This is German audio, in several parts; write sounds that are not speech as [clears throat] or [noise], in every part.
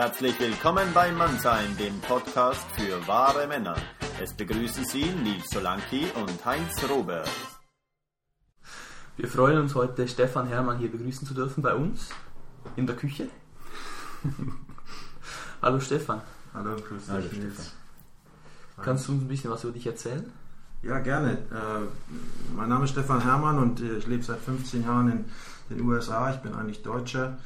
Herzlich willkommen bei Mannsein, dem Podcast für wahre Männer. Es begrüßen Sie Nils Solanki und Heinz Robert. Wir freuen uns heute, Stefan Hermann hier begrüßen zu dürfen bei uns in der Küche. [laughs] Hallo Stefan. Hallo, grüß Hallo, dich. Stefan. Nils. Kannst du uns ein bisschen was über dich erzählen? Ja, gerne. Äh, mein Name ist Stefan Hermann und ich lebe seit 15 Jahren in den USA. Ich bin eigentlich Deutscher.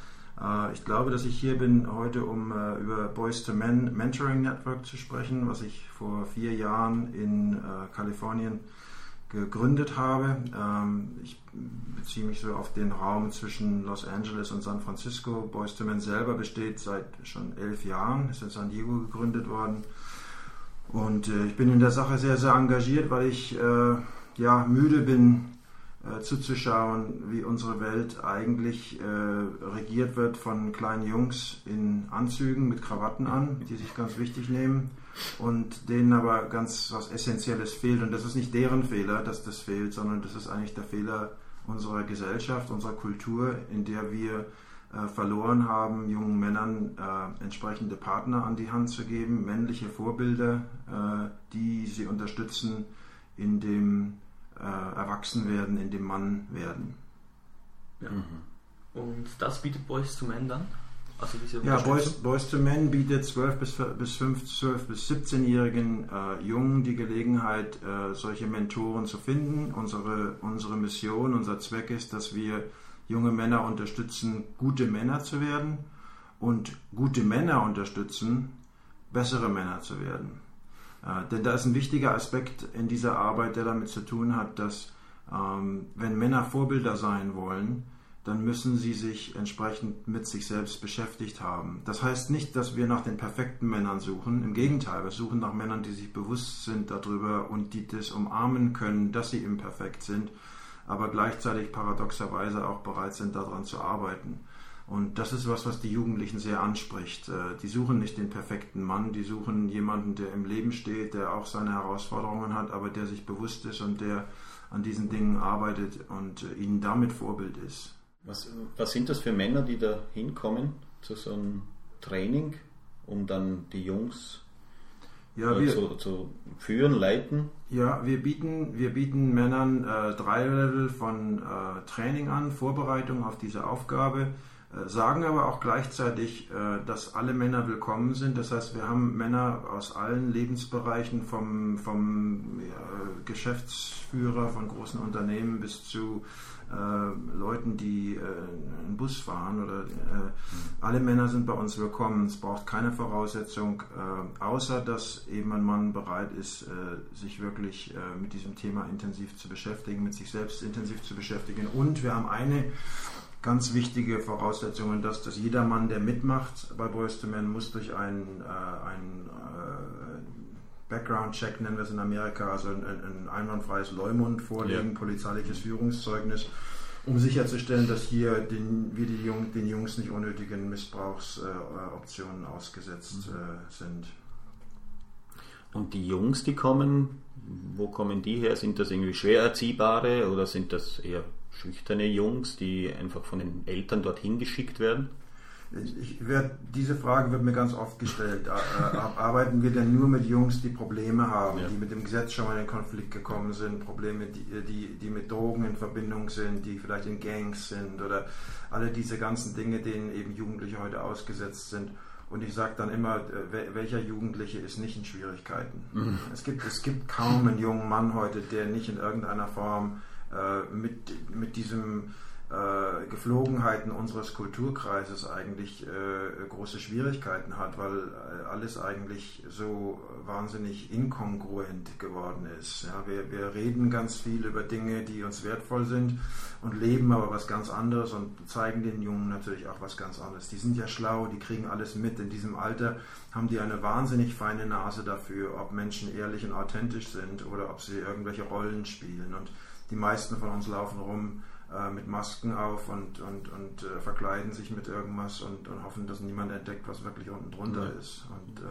Äh, ich glaube, dass ich hier bin heute, um äh, über Boys to Men Mentoring Network zu sprechen, was ich vor vier Jahren in äh, Kalifornien gegründet habe. Ähm, ich beziehe mich so auf den Raum zwischen Los Angeles und San Francisco. Boys to Men selber besteht seit schon elf Jahren, ist in San Diego gegründet worden. Und ich bin in der Sache sehr, sehr engagiert, weil ich ja, müde bin, äh, zuzuschauen, wie unsere Welt eigentlich äh, regiert wird von kleinen Jungs in Anzügen mit Krawatten an, die sich ganz wichtig nehmen und denen aber ganz was Essentielles fehlt. Und das ist nicht deren Fehler, dass das fehlt, sondern das ist eigentlich der Fehler unserer Gesellschaft, unserer Kultur, in der wir äh, verloren haben, jungen Männern äh, entsprechende Partner an die Hand zu geben, männliche Vorbilder, äh, die sie unterstützen in dem äh, Erwachsenwerden, in dem Mann werden. Ja. Und das bietet Boys to Men dann? Also Ja, Boys? Boys to Men bietet 12 bis, bis 5, 12 bis 17-jährigen äh, Jungen die Gelegenheit, äh, solche Mentoren zu finden. Unsere, unsere Mission, unser Zweck ist, dass wir junge Männer unterstützen, gute Männer zu werden und gute Männer unterstützen, bessere Männer zu werden. Äh, denn da ist ein wichtiger Aspekt in dieser Arbeit, der damit zu tun hat, dass ähm, wenn Männer Vorbilder sein wollen, dann müssen sie sich entsprechend mit sich selbst beschäftigt haben. Das heißt nicht, dass wir nach den perfekten Männern suchen. Im Gegenteil, wir suchen nach Männern, die sich bewusst sind darüber und die das umarmen können, dass sie imperfekt sind, aber gleichzeitig paradoxerweise auch bereit sind, daran zu arbeiten. Und das ist was, was die Jugendlichen sehr anspricht. Äh, Die suchen nicht den perfekten Mann, die suchen jemanden, der im Leben steht, der auch seine Herausforderungen hat, aber der sich bewusst ist und der an diesen Dingen arbeitet und äh, ihnen damit Vorbild ist. Was, was sind das für Männer, die da hinkommen zu so einem Training, um dann die Jungs Ja, äh, wir, zu, zu führen, leiten? ja, wir, bieten, wir bieten Männern äh, drei Level von äh, Training an, Vorbereitung auf diese Aufgabe, sagen aber auch gleichzeitig, äh, dass alle Männer willkommen sind. Das heißt, wir haben Männer aus allen Lebensbereichen, vom, vom Geschäftsführer von großen Unternehmen bis zu äh, Leuten, die äh, einen Bus fahren oder äh, alle Männer sind bei uns willkommen. Es braucht keine Voraussetzung, äh, außer dass eben ein Mann bereit ist, äh, sich wirklich äh, mit diesem Thema intensiv zu beschäftigen, mit sich selbst intensiv zu beschäftigen. Und wir haben eine ganz wichtige Voraussetzung und das, dass jeder Mann, der mitmacht bei Boys to Men, muss durch einen, äh, einen äh, Background-Check, nennen wir es in Amerika, also ein, ein einwandfreies Leumund vorlegen, polizeiliches Führungszeugnis, um sicherzustellen, dass hier den, wir die Jung, den Jungs nicht unnötigen Missbrauchsoptionen äh, ausgesetzt äh, sind. Und die Jungs, die kommen, wo kommen die her? Sind das irgendwie schwer erziehbare oder sind das eher schüchterne Jungs, die einfach von den Eltern dorthin geschickt werden? Ich, werd, diese Frage wird mir ganz oft gestellt. Äh, arbeiten wir denn nur mit Jungs, die Probleme haben, Ja. die mit dem Gesetz schon mal in Konflikt gekommen sind, Probleme, die, die, die mit Drogen in Verbindung sind, die vielleicht in Gangs sind oder alle diese ganzen Dinge, denen eben Jugendliche heute ausgesetzt sind. Und ich sage dann immer, äh, wel- welcher Jugendliche ist nicht in Schwierigkeiten? Es, gibt, es gibt kaum einen jungen Mann heute, der nicht in irgendeiner Form äh, mit, mit diesem äh, Geflogenheiten unseres Kulturkreises eigentlich äh, große Schwierigkeiten hat, weil äh, alles eigentlich so wahnsinnig inkongruent geworden ist. Ja, wir, wir reden ganz viel über Dinge, die uns wertvoll sind und leben aber was ganz anderes und zeigen den Jungen natürlich auch was ganz anderes. Die sind ja schlau, die kriegen alles mit. In diesem Alter haben die eine wahnsinnig feine Nase dafür, ob Menschen ehrlich und authentisch sind oder ob sie irgendwelche Rollen spielen. Und die meisten von uns laufen rum äh, mit Masken auf und, und, und äh, verkleiden sich mit irgendwas und, und hoffen, dass niemand entdeckt, was wirklich unten drunter Ja. ist. Und äh,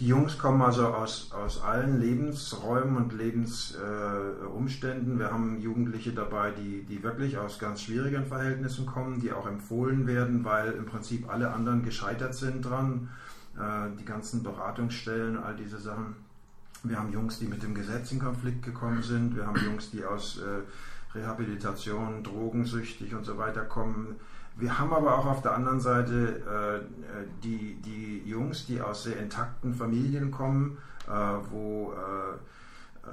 Die Jungs kommen also aus, aus allen Lebensräumen und Lebensumständen. Äh, Wir haben Jugendliche dabei, die, die wirklich aus ganz schwierigen Verhältnissen kommen, die auch empfohlen werden, weil im Prinzip alle anderen gescheitert sind dran. Äh, die ganzen Beratungsstellen, all diese Sachen. Wir haben Jungs, die mit dem Gesetz in Konflikt gekommen sind. Wir haben Jungs, die aus äh, Rehabilitation, drogensüchtig und so weiter kommen. Wir haben aber auch auf der anderen Seite äh, die, die Jungs, die aus sehr intakten Familien kommen, äh, wo, äh, äh,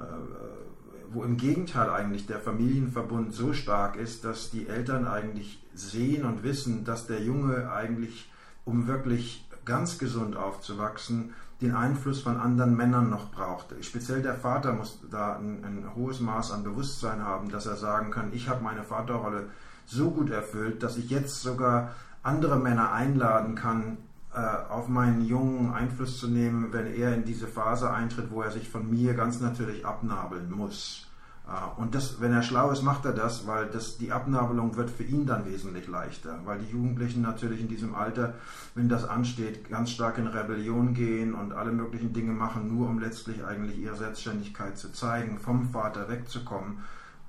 wo im Gegenteil eigentlich der Familienverbund so stark ist, dass die Eltern eigentlich sehen und wissen, dass der Junge eigentlich, um wirklich ganz gesund aufzuwachsen, den Einfluss von anderen Männern noch braucht. Speziell der Vater muss da ein, ein hohes Maß an Bewusstsein haben, dass er sagen kann, ich habe meine Vaterrolle so gut erfüllt, dass ich jetzt sogar andere Männer einladen kann, äh, auf meinen Jungen Einfluss zu nehmen, wenn er in diese Phase eintritt, wo er sich von mir ganz natürlich abnabeln muss. Äh, und das, wenn er schlau ist, macht er das, weil das, die Abnabelung wird für ihn dann wesentlich leichter, weil die Jugendlichen natürlich in diesem Alter, wenn das ansteht, ganz stark in Rebellion gehen und alle möglichen Dinge machen, nur um letztlich eigentlich ihre Selbstständigkeit zu zeigen, vom Vater wegzukommen.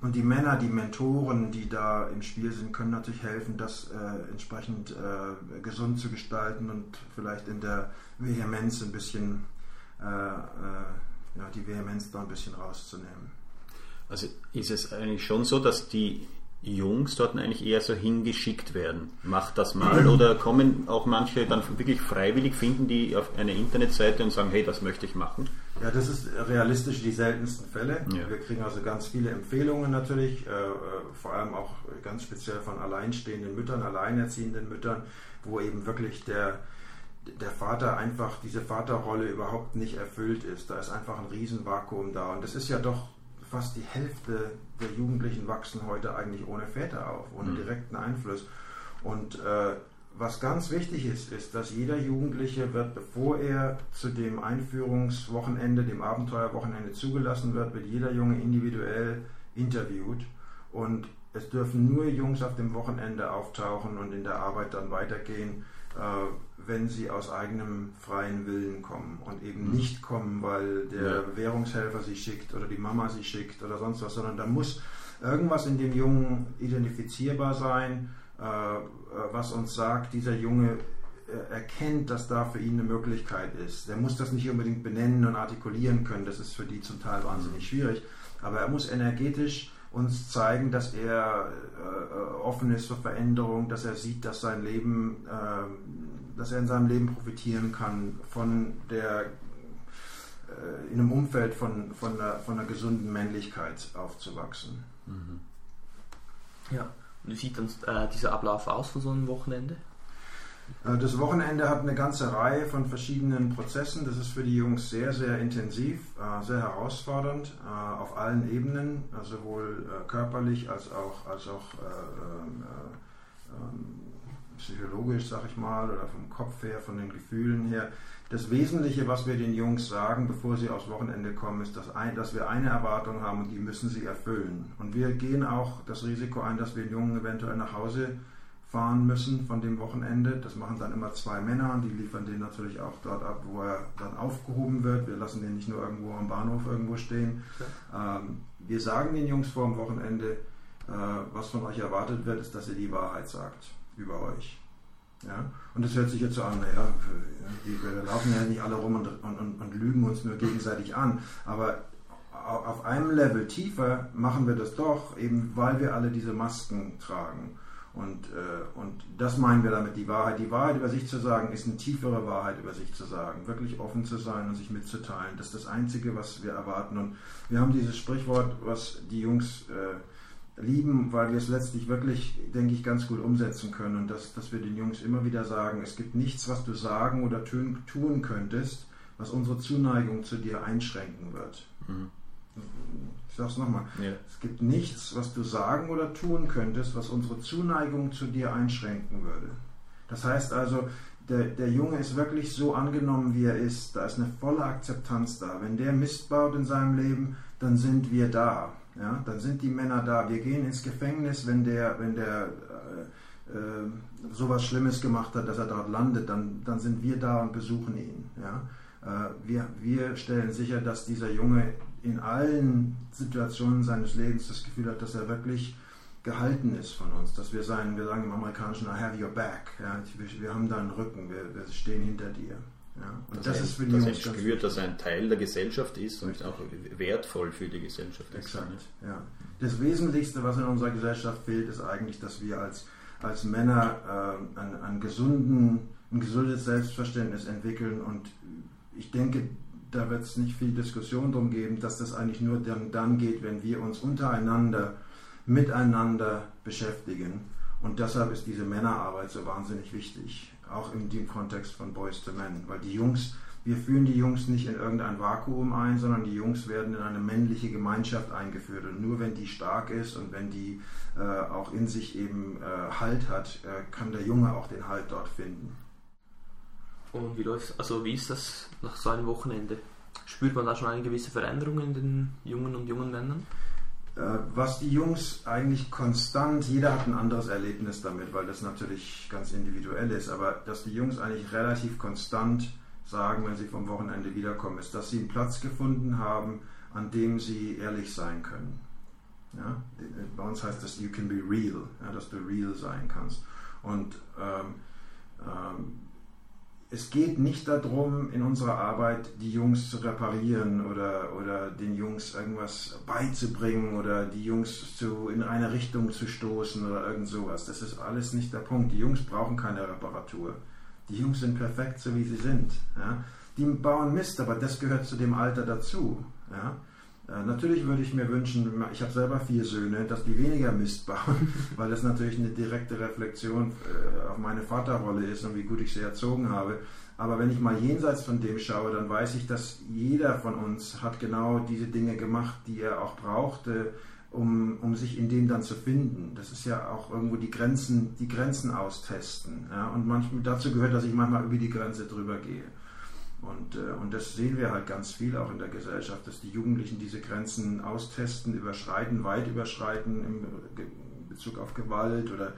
Und die Männer, die Mentoren, die da im Spiel sind, können natürlich helfen, das äh, entsprechend äh, gesund zu gestalten und vielleicht in der Vehemenz ein bisschen, äh, äh ja, die Vehemenz da ein bisschen rauszunehmen. Also ist es eigentlich schon so, dass die Jungs dort eigentlich eher so hingeschickt werden. Macht das mal [clears throat] oder kommen auch manche dann wirklich freiwillig, finden die auf eine Internetseite und sagen, hey, das möchte ich machen? Ja, das ist realistisch die seltensten Fälle. Ja. Wir kriegen also ganz viele Empfehlungen natürlich, äh, äh, vor allem auch ganz speziell von alleinstehenden Müttern, alleinerziehenden Müttern, wo eben wirklich der, der Vater einfach diese Vaterrolle überhaupt nicht erfüllt ist. Da ist einfach ein Riesenvakuum da. Und das ist ja doch fast die Hälfte der Jugendlichen wachsen heute eigentlich ohne Väter auf, ohne mhm. direkten Einfluss. Und äh, was ganz wichtig ist, ist, dass jeder Jugendliche wird, bevor er zu dem Einführungswochenende, dem Abenteuerwochenende zugelassen wird, wird jeder Junge individuell interviewt. Und es dürfen nur Jungs auf dem Wochenende auftauchen und in der Arbeit dann weitergehen, wenn sie aus eigenem freien Willen kommen und eben mhm. nicht kommen, weil der ja. Währungshelfer sie schickt oder die Mama sie schickt oder sonst was, sondern da muss irgendwas in dem Jungen identifizierbar sein, äh, äh, was uns sagt, dieser Junge erkennt, dass da für ihn eine Möglichkeit ist. Der muss das nicht unbedingt benennen und artikulieren können, das ist für die zum Teil wahnsinnig schwierig, aber er muss energetisch uns zeigen, dass er äh, offen ist für Veränderung, dass er sieht, dass sein Leben, äh, dass er in seinem Leben profitieren kann von der äh, in einem Umfeld von, von, der, von einer gesunden Männlichkeit aufzuwachsen. Mhm. Ja, und wie sieht dann äh, dieser Ablauf aus von so einem Wochenende? Äh, das Wochenende hat eine ganze Reihe von verschiedenen Prozessen. Das ist für die Jungs sehr, sehr intensiv, äh, sehr herausfordernd äh, auf allen Ebenen, sowohl körperlich als auch, als auch ähm, psychologisch, sag ich mal, oder vom Kopf her, von den Gefühlen her. Das Wesentliche, was wir den Jungs sagen, bevor sie aufs Wochenende kommen, ist, dass, ein, dass wir eine Erwartung haben und die müssen sie erfüllen. Und wir gehen auch das Risiko ein, dass wir den Jungen eventuell nach Hause fahren müssen von dem Wochenende. Das machen dann immer zwei Männer und die liefern den natürlich auch dort ab, wo er dann aufgehoben wird. Wir lassen den nicht nur irgendwo am Bahnhof irgendwo stehen. Ja. Ähm, wir sagen den Jungs vor dem Wochenende, äh, was von euch erwartet wird, ist, dass ihr die Wahrheit sagt über euch. Ja? Und das hört sich jetzt so an, naja, wir laufen ja nicht alle rum und, und, und lügen uns nur gegenseitig an. Aber auf einem Level tiefer machen wir das doch, eben weil wir alle diese Masken tragen. Und, äh, und das meinen wir damit, die Wahrheit. Die Wahrheit über sich zu sagen, ist eine tiefere Wahrheit über sich zu sagen. Wirklich offen zu sein und sich mitzuteilen. Das ist das Einzige, was wir erwarten. Und wir haben dieses Sprichwort, was die Jungs äh, lieben, weil wir es letztlich wirklich, denke ich, ganz gut umsetzen können. Und das, dass wir den Jungs immer wieder sagen, es gibt nichts, was du sagen oder tun, tun könntest, was unsere Zuneigung zu dir einschränken wird. Mhm. Ich sage es nochmal. Ja. Es gibt nichts, was du sagen oder tun könntest, was unsere Zuneigung zu dir einschränken würde. Das heißt also, der, der Junge ist wirklich so angenommen, wie er ist. Da ist eine volle Akzeptanz da. Wenn der Mist baut in seinem Leben, dann sind wir da. Ja? Dann sind die Männer da. Wir gehen ins Gefängnis, wenn der, wenn der äh, äh, sowas Schlimmes gemacht hat, dass er dort landet, dann, dann sind wir da und besuchen ihn. Ja? Äh, wir, wir stellen sicher, dass dieser Junge in allen Situationen seines Lebens das Gefühl hat, dass er wirklich gehalten ist von uns, dass wir sagen, wir sagen im Amerikanischen, I have your back. Ja, wir, wir haben deinen Rücken, wir, wir stehen hinter dir. Ja, und das, das ist für die dass Jungs er spürt, dass er ein Teil der Gesellschaft ist und auch wertvoll für die Gesellschaft ist. Exakt, ja. Das Wesentlichste, was in unserer Gesellschaft fehlt, ist eigentlich, dass wir als, als Männer äh, einen, einen gesunden, ein gesundes Selbstverständnis entwickeln und ich denke, da wird es nicht viel Diskussion darum geben, dass das eigentlich nur dann, dann geht, wenn wir uns untereinander, miteinander beschäftigen. Und deshalb ist diese Männerarbeit so wahnsinnig wichtig, auch im, im Kontext von Boys to Men, weil die Jungs, wir führen die Jungs nicht in irgendein Vakuum ein, sondern die Jungs werden in eine männliche Gemeinschaft eingeführt. Und nur wenn die stark ist und wenn die äh, auch in sich eben äh, Halt hat, äh, kann der Junge auch den Halt dort finden. Und wie läuft also wie ist das nach so einem Wochenende? Spürt man da schon eine gewisse Veränderung in den jungen und jungen Männern? Äh, was die Jungs eigentlich konstant, jeder hat ein anderes Erlebnis damit, weil das natürlich ganz individuell ist, aber dass die Jungs eigentlich relativ konstant sagen, wenn sie vom Wochenende wiederkommen, ist, dass sie einen Platz gefunden haben, an dem sie ehrlich sein können. Ja? Bei uns heißt das, you can be real, ja, dass du real sein kannst. Und ähm, ähm, es geht nicht darum, in unserer Arbeit die Jungs zu reparieren oder, oder den Jungs irgendwas beizubringen oder die Jungs zu, in eine Richtung zu stoßen oder irgend sowas. Das ist alles nicht der Punkt. Die Jungs brauchen keine Reparatur. Die Jungs sind perfekt, so wie sie sind. Ja? Die bauen Mist, aber das gehört zu dem Alter dazu. Ja? Äh, natürlich würde ich mir wünschen, ich habe selber vier Söhne, dass die weniger Mist bauen, [laughs] weil das natürlich eine direkte Reflexion äh, auf meine Vaterrolle ist und wie gut ich sie erzogen habe. Aber wenn ich mal jenseits von dem schaue, dann weiß ich, dass jeder von uns hat genau diese Dinge gemacht, die er auch brauchte, um, um sich in dem dann zu finden. Das ist ja auch irgendwo die Grenzen, die Grenzen austesten. Ja? Und manchmal, dazu gehört, dass ich manchmal über die Grenze drüber gehe. Und, äh, und das sehen wir halt ganz viel auch in der Gesellschaft, dass die Jugendlichen diese Grenzen austesten, überschreiten, weit überschreiten im Bezug auf Gewalt oder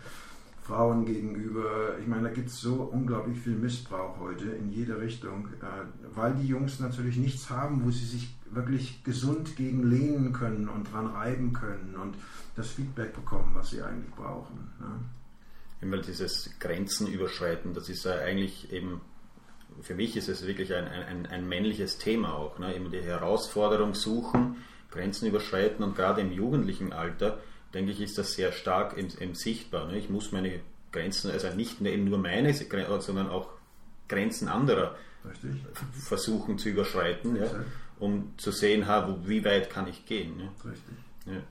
Frauen gegenüber. Ich meine, da gibt es so unglaublich viel Missbrauch heute in jede Richtung, äh, weil die Jungs natürlich nichts haben, wo sie sich wirklich gesund gegen lehnen können und dran reiben können und das Feedback bekommen, was sie eigentlich brauchen. Ne? Immer dieses Grenzen überschreiten, das ist ja eigentlich eben für mich ist es wirklich ein, ein, ein männliches Thema auch. Ne? Immer die Herausforderung suchen, Grenzen überschreiten und gerade im jugendlichen Alter, denke ich, ist das sehr stark im, im sichtbar. Ne? Ich muss meine Grenzen, also nicht nur meine, sondern auch Grenzen anderer Richtig. versuchen zu überschreiten, ja? um zu sehen, ha, wo, wie weit kann ich gehen. Ne? Richtig. Ja.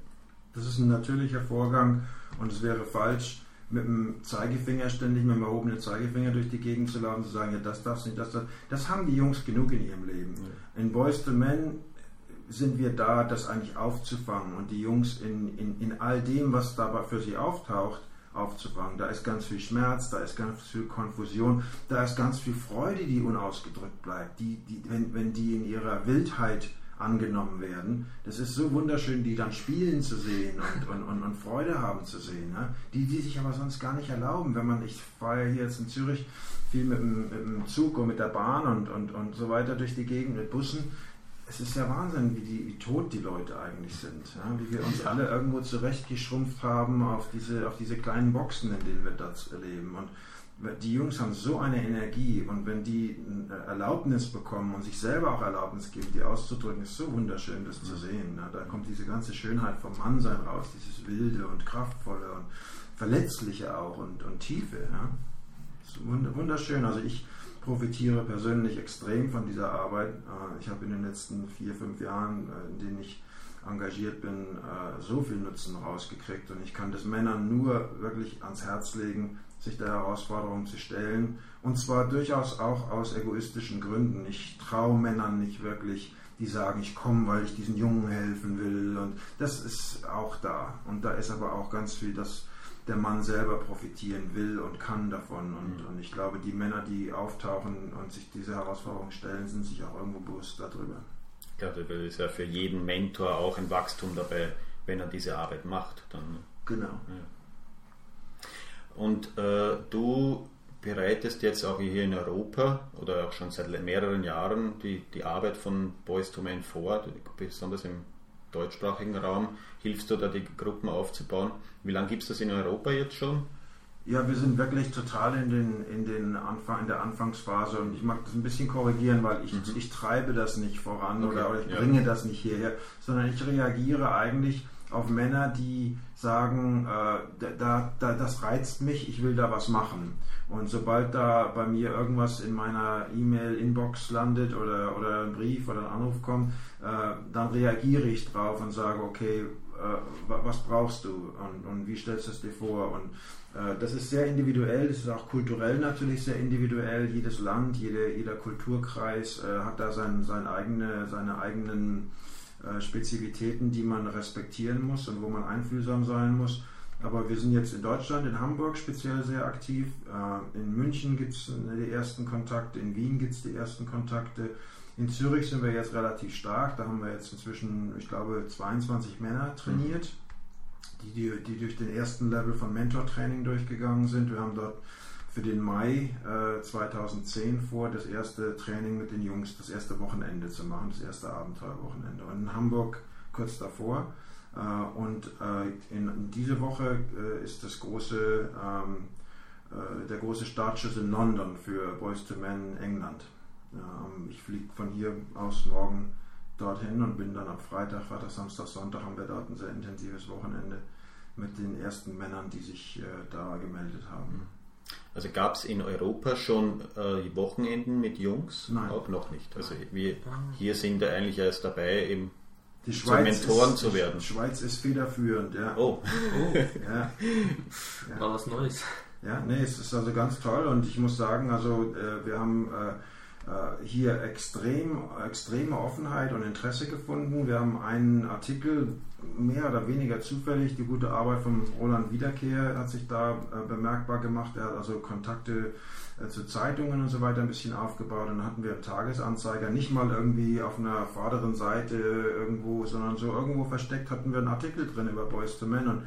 Das ist ein natürlicher Vorgang und es wäre falsch, mit dem Zeigefinger ständig mit dem erhobenen Zeigefinger durch die Gegend zu laufen, zu sagen, ja, das darfst nicht, das darfst Das haben die Jungs genug in ihrem Leben. Ja. In Boys to Men sind wir da, das eigentlich aufzufangen und die Jungs in, in, in all dem, was dabei für sie auftaucht, aufzufangen. Da ist ganz viel Schmerz, da ist ganz viel Konfusion, da ist ganz viel Freude, die unausgedrückt bleibt, die, die, wenn, wenn die in ihrer Wildheit angenommen werden. Das ist so wunderschön, die dann spielen zu sehen und, und, und, und Freude haben zu sehen. Ne? Die, die sich aber sonst gar nicht erlauben. Wenn man, ich fahre ja hier jetzt in Zürich viel mit dem, mit dem Zug und mit der Bahn und, und, und so weiter durch die Gegend mit Bussen. Es ist ja Wahnsinn, wie, die, wie tot die Leute eigentlich sind. Ja? Wie wir uns alle irgendwo zurechtgeschrumpft haben auf diese, auf diese kleinen Boxen, in denen wir das erleben. Und die Jungs haben so eine Energie und wenn die Erlaubnis bekommen und sich selber auch Erlaubnis geben, die auszudrücken, ist so wunderschön, das zu sehen. Da kommt diese ganze Schönheit vom Mannsein raus, dieses Wilde und Kraftvolle und Verletzliche auch und, und Tiefe. Ja. wunderschön. Also ich profitiere persönlich extrem von dieser Arbeit. Äh, ich habe in den letzten vier, fünf Jahren, äh, in denen ich engagiert bin, äh, so viel Nutzen rausgekriegt und ich kann das Männern nur wirklich ans Herz legen, sich der Herausforderung zu stellen. Und zwar durchaus auch aus egoistischen Gründen. Ich traue Männern nicht wirklich, die sagen, ich komme, weil ich diesen Jungen helfen will. Und das ist auch da. Und da ist aber auch ganz viel, dass der Mann selber profitieren will und kann davon. Und, mhm. und ich glaube, die Männer, die auftauchen und sich diese Herausforderung stellen, sind sich auch irgendwo bewusst darüber. Ich glaube, das ist ja für jeden Mentor auch ein Wachstum dabei, wenn er diese Arbeit macht. Dann, genau. Ja. Und äh, du bereitest jetzt auch hier in Europa oder auch schon seit mehreren Jahren die, die Arbeit von Boys to Men vor, besonders im deutschsprachigen Raum. Hilfst du da, die Gruppen aufzubauen? Wie lange gibt es das in Europa jetzt schon? Ja, wir sind wirklich total in, den, in, den Anfang, in der Anfangsphase und ich mag das ein bisschen korrigieren, weil ich, mhm. ich treibe das nicht voran okay. oder, ich ja. bringe das nicht hierher, sondern ich reagiere eigentlich auf Männer, die sagen, äh, da, da, das reizt mich, ich will da was machen. Und sobald da bei mir irgendwas in meiner E-Mail-Inbox landet oder, oder ein Brief oder ein Anruf kommt, äh, dann reagiere ich drauf und sage, okay, äh, was brauchst du und, und, wie stellst du es dir vor? Und äh, das ist sehr individuell, das ist auch kulturell natürlich sehr individuell. Jedes Land, jede, jeder Kulturkreis äh, hat da sein, sein eigene, seine eigenen äh, Spezifitäten, die man respektieren muss und wo man einfühlsam sein muss. Aber wir sind jetzt in Deutschland, in Hamburg speziell sehr aktiv. Äh, in München gibt es die ersten Kontakte, in Wien gibt es die ersten Kontakte. In Zürich sind wir jetzt relativ stark. Da haben wir jetzt inzwischen, ich glaube, 22 Männer trainiert, die, die, die durch den ersten Level von Mentor-Training durchgegangen sind. Wir haben dort für den Mai äh, 2010 vor, das erste Training mit den Jungs, das erste Wochenende zu machen, das erste Abenteuerwochenende. Und in Hamburg kurz davor. Äh, und äh, in, in diese Woche äh, ist das große, ähm, äh, der große Startschuss in London für Boys to Men England. Ähm, ich fliege von hier aus morgen dorthin und bin dann ab Freitag, Freitag, Samstag, Sonntag haben wir dort ein sehr intensives Wochenende mit den ersten Männern, die sich äh, da gemeldet haben. Also gab es in Europa schon äh, Wochenenden mit Jungs? Nein. Auch noch nicht. Also wir hier sind wir eigentlich erst dabei, eben die Schweiz zu Mentoren ist, zu werden. Die Schweiz ist federführend, ja. Oh. oh. ja. ja. War was Neues. Ja, nee, es ist also ganz toll und ich muss sagen, also äh, wir haben äh, hier extrem, extreme Offenheit und Interesse gefunden. Wir haben einen Artikel, mehr oder weniger zufällig, die gute Arbeit von Roland Wiederkehr hat sich da äh, bemerkbar gemacht. Er hat also Kontakte äh, zu Zeitungen und so weiter ein bisschen aufgebaut. Und dann hatten wir einen Tagesanzeiger, nicht mal irgendwie auf einer vorderen Seite irgendwo, sondern so irgendwo versteckt hatten wir einen Artikel drin über Boys to Men. Und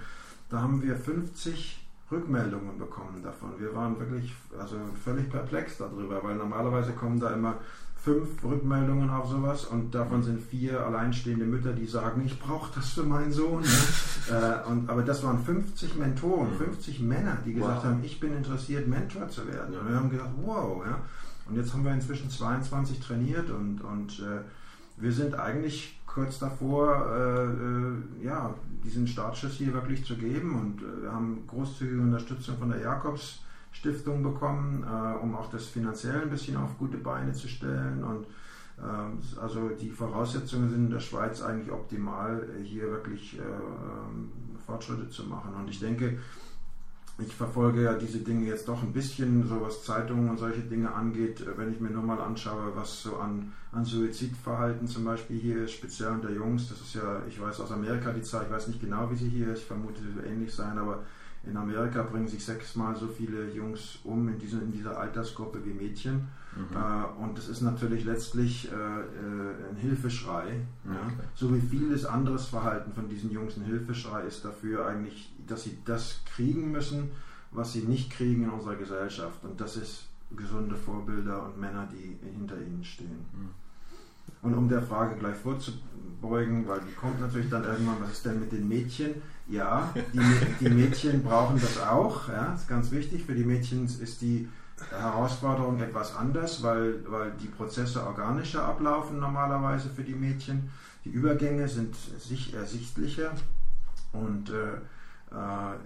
da haben wir 50 Rückmeldungen bekommen davon. Wir waren wirklich also völlig perplex darüber, weil normalerweise kommen da immer fünf Rückmeldungen auf sowas und davon sind vier alleinstehende Mütter, die sagen, ich brauche das für meinen Sohn. [laughs] äh, und, aber das waren 50 Mentoren, 50 mhm. Männer, die gesagt wow. haben, ich bin interessiert, Mentor zu werden. Und wir haben gesagt, wow. Ja. Und jetzt haben wir inzwischen 22 trainiert und, und äh, wir sind eigentlich kurz davor, äh, äh, ja, diesen Startschuss hier wirklich zu geben. Und äh, wir haben großzügige Unterstützung von der Jakobs Stiftung bekommen, äh, um auch das finanziell ein bisschen auf gute Beine zu stellen. Und ähm, also die Voraussetzungen sind in der Schweiz eigentlich optimal, hier wirklich äh, ähm, Fortschritte zu machen. Und ich denke, ich verfolge ja diese Dinge jetzt doch ein bisschen, so was Zeitungen und solche Dinge angeht, wenn ich mir nur mal anschaue, was so an, an Suizidverhalten zum Beispiel hier ist, speziell unter Jungs. Das ist ja, ich weiß aus Amerika die Zahl, ich weiß nicht genau, wie sie hier ist, ich vermute, sie wird ähnlich sein, aber in Amerika bringen sich sechsmal so viele Jungs um in, diese, in dieser Altersgruppe wie Mädchen. Mhm. Äh, und das ist natürlich letztlich äh, äh, ein Hilfeschrei. Ja. Okay. So wie vieles anderes Verhalten von diesen Jungs ein Hilfeschrei ist dafür eigentlich, dass sie das kriegen müssen, was sie nicht kriegen in unserer Gesellschaft. Und das ist gesunde Vorbilder und Männer, die hinter ihnen stehen. Mhm. Und um der Frage gleich vorzubeugen, weil die kommt natürlich dann irgendwann, was ist denn mit den Mädchen? Ja, die, die Mädchen brauchen das auch. Ja, das ist ganz wichtig. Für die Mädchen ist die Herausforderung etwas anders, weil, weil die Prozesse organischer ablaufen normalerweise für die Mädchen. Die Übergänge sind sich ersichtlicher und äh, äh,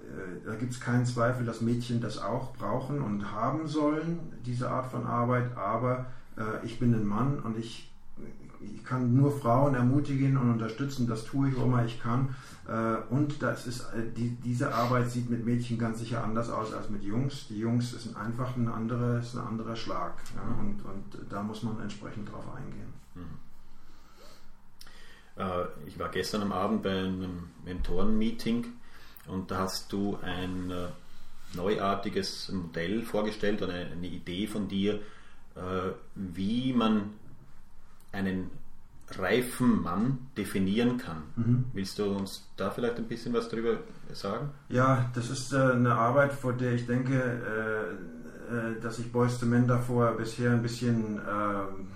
da gibt es keinen Zweifel, dass Mädchen das auch brauchen und haben sollen, diese Art von Arbeit. Aber äh, ich bin ein Mann und ich ich kann nur Frauen ermutigen und unterstützen, das tue ich, wo immer ich kann. Äh, und das ist, äh, die, diese Arbeit sieht mit Mädchen ganz sicher anders aus als mit Jungs. Die Jungs ist einfach ein anderer, ist ein anderer Schlag. Ja? Und, und da muss man entsprechend drauf eingehen. Mhm. Äh, ich war gestern am Abend bei einem Mentoren-Meeting und da hast du ein neuartiges Modell vorgestellt oder eine Idee von dir, wie man einen reifen Mann definieren kann. Mhm. Willst du uns da vielleicht ein bisschen was darüber sagen? Ja, das ist äh, eine Arbeit, vor der ich denke, äh, äh, dass sich Boys to Men davor bisher ein bisschen ähm,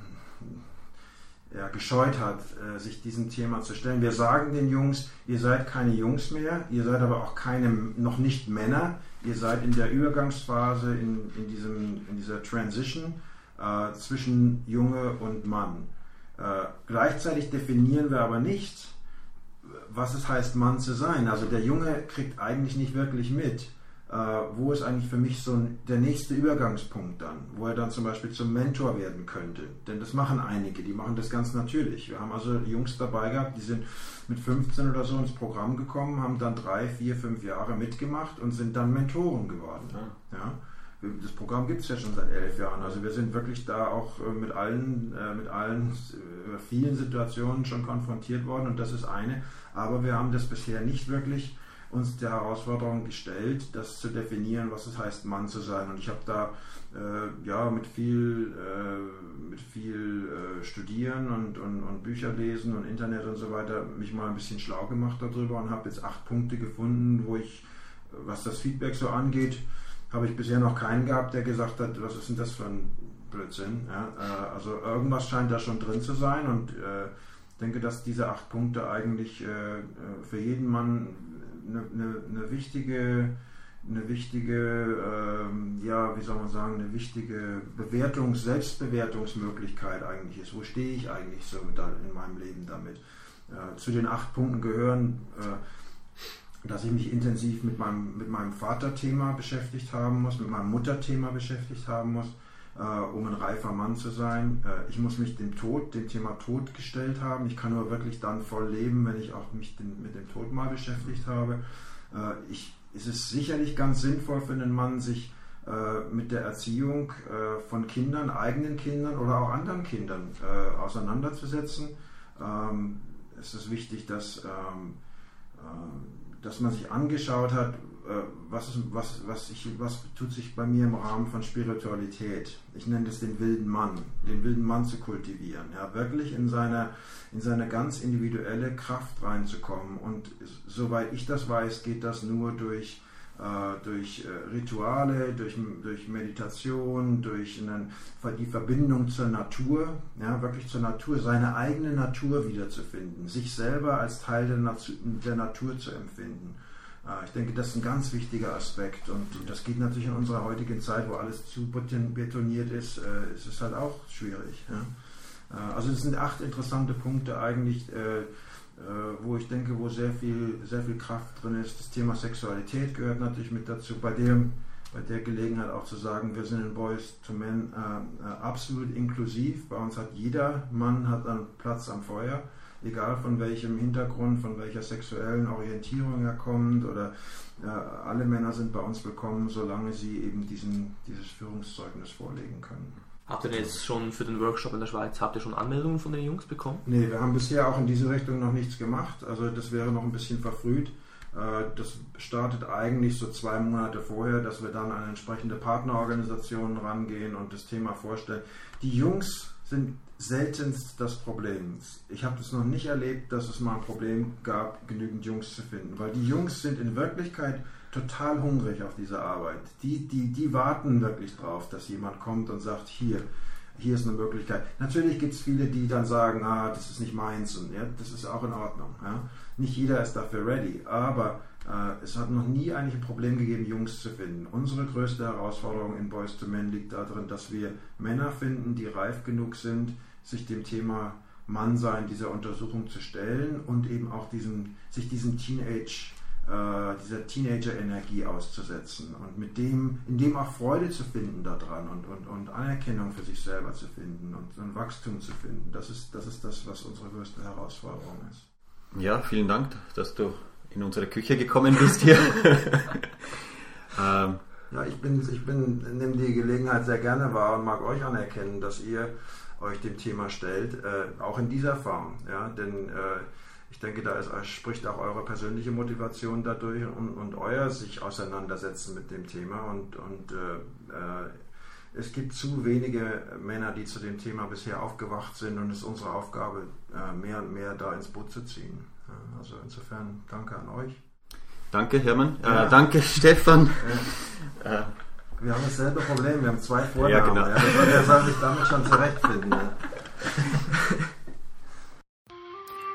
ja, gescheut hat, äh, sich diesem Thema zu stellen. Wir sagen den Jungs, ihr seid keine Jungs mehr, ihr seid aber auch keine, noch nicht Männer, ihr seid in der Übergangsphase, in, in, diesem, in dieser Transition äh, zwischen Junge und Mann. Äh, gleichzeitig definieren wir aber nicht, was es heißt, Mann zu sein. Also der Junge kriegt eigentlich nicht wirklich mit, äh, wo ist eigentlich für mich so ein, der nächste Übergangspunkt dann, wo er dann zum Beispiel zum Mentor werden könnte. Denn das machen einige, die machen das ganz natürlich. Wir haben also Jungs dabei gehabt, die sind mit 15 oder so ins Programm gekommen, haben dann drei, vier, fünf Jahre mitgemacht und sind dann Mentoren geworden. Ja. ja. Das Programm gibt es ja schon seit elf Jahren. Also wir sind wirklich da auch äh, mit allen, äh, mit allen vielen Situationen schon konfrontiert worden und das ist eine. Aber wir haben das bisher nicht wirklich uns der Herausforderung gestellt, das zu definieren, was es heißt, Mann zu sein. Und ich habe da äh, ja mit viel, äh, mit viel äh, Studieren und, und, und Bücher lesen und Internet und so weiter mich mal ein bisschen schlau gemacht darüber und habe jetzt acht Punkte gefunden, wo ich, was das Feedback so angeht, habe ich bisher noch keinen gehabt, der gesagt hat, was ist denn das für ein Blödsinn. Ja? Äh, also irgendwas scheint da schon drin zu sein und äh, denke, dass diese acht Punkte eigentlich äh, für jeden Mann eine, eine, eine wichtige, eine wichtige, ähm, ja, wie soll man sagen, eine wichtige Bewertungs-, Selbstbewertungsmöglichkeit eigentlich ist. Wo stehe ich eigentlich so in meinem Leben damit? Äh, zu den acht Punkten gehören, äh, dass ich mich intensiv mit meinem, mit meinem Vaterthema beschäftigt haben muss, mit meinem Mutterthema beschäftigt haben muss, äh, um ein reifer Mann zu sein. Äh, ich muss mich dem Tod, dem Thema Tod gestellt haben. Ich kann nur wirklich dann voll leben, wenn ich auch mich den, mit dem Tod mal beschäftigt habe. Äh, ich, es ist sicherlich ganz sinnvoll für einen Mann, sich äh, mit der Erziehung äh, von Kindern, eigenen Kindern oder auch anderen Kindern äh, auseinanderzusetzen. Ähm, es ist wichtig, dass, ähm, dass man sich angeschaut hat, was, ist, was, was, ich, was tut sich bei mir im Rahmen von Spiritualität. Ich nenne das den wilden Mann, den wilden Mann zu kultivieren. Ja, wirklich in seine, in seine ganz individuelle Kraft reinzukommen. Und soweit ich das weiß, geht das nur durch äh, durch äh, Rituale, durch, durch Meditation, durch einen, die Verbindung zur Natur, ja, wirklich zur Natur, seine eigene Natur wiederzufinden, sich selber als Teil der, Natur, der Natur zu empfinden. Äh, ich denke, das ist ein ganz wichtiger Aspekt und das geht natürlich in unserer heutigen Zeit, wo alles zu betoniert ist, ist es halt auch schwierig. Also es sind acht interessante Punkte eigentlich, äh, wo ich denke, wo sehr viel, sehr viel Kraft drin ist. Das Thema Sexualität gehört natürlich mit dazu. Bei dem, bei der Gelegenheit auch zu sagen, wir sind in Boys to Men äh, äh, absolut inklusiv. Bei uns hat jeder Mann hat einen Platz am Feuer, egal von welchem Hintergrund, von welcher sexuellen Orientierung er kommt oder äh, alle Männer sind bei uns willkommen, solange sie eben diesen, dieses Führungszeugnis vorlegen können. Habt ihr denn jetzt schon für den Workshop in der Schweiz, habt ihr schon Anmeldungen von den Jungs bekommen? Nee, wir haben bisher auch in diese Richtung noch nichts gemacht. Also das wäre noch ein bisschen verfrüht. Äh, das startet eigentlich so zwei Monate vorher, dass wir dann an entsprechende Partnerorganisationen rangehen und das Thema vorstellen. Die Jungs sind seltenst das Problem. Ich habe das noch nicht erlebt, dass es mal ein Problem gab, genügend Jungs zu finden, weil die Jungs sind in Wirklichkeit total hungrig auf diese Arbeit. Die, die, die warten wirklich drauf, dass jemand kommt und sagt, hier, hier ist eine Möglichkeit. Natürlich gibt es viele, die dann sagen, ah, das ist nicht meins und ja, das ist auch in Ordnung. Ja. Nicht jeder ist dafür ready, aber äh, es hat noch nie eigentlich ein Problem gegeben, Jungs zu finden. Unsere größte Herausforderung in Boys to Men liegt darin, dass wir Männer finden, die reif genug sind, sich dem Thema Mannsein dieser Untersuchung zu stellen und eben auch diesen, sich diesem Teenage dieser Teenager-Energie auszusetzen und mit dem, in dem auch Freude zu finden daran und, und, und Anerkennung für sich selber zu finden und, und Wachstum zu finden. Das ist, das ist das, was unsere größte Herausforderung ist. Ja, vielen Dank, dass du in unsere Küche gekommen bist hier. [laughs] ähm. Ja, ich bin, ich bin, nehme die Gelegenheit sehr gerne wahr und mag euch anerkennen, dass ihr euch dem Thema stellt, äh, auch in dieser Form. Ja, denn äh, ich denke, da ist, spricht auch eure persönliche Motivation dadurch und, und euer sich auseinandersetzen mit dem Thema. Und, und äh, äh, es gibt zu wenige Männer, die zu dem Thema bisher aufgewacht sind und es ist unsere Aufgabe, äh, mehr und mehr da ins Boot zu ziehen. Also insofern danke an euch. Danke, Hermann. Äh, ja. danke, Stefan. Ja. Äh, Wir haben dasselbe Problem, wir haben zwei Vornamen. Ja, genau. Ja, der soll sich damit schon zurechtfinden. [laughs]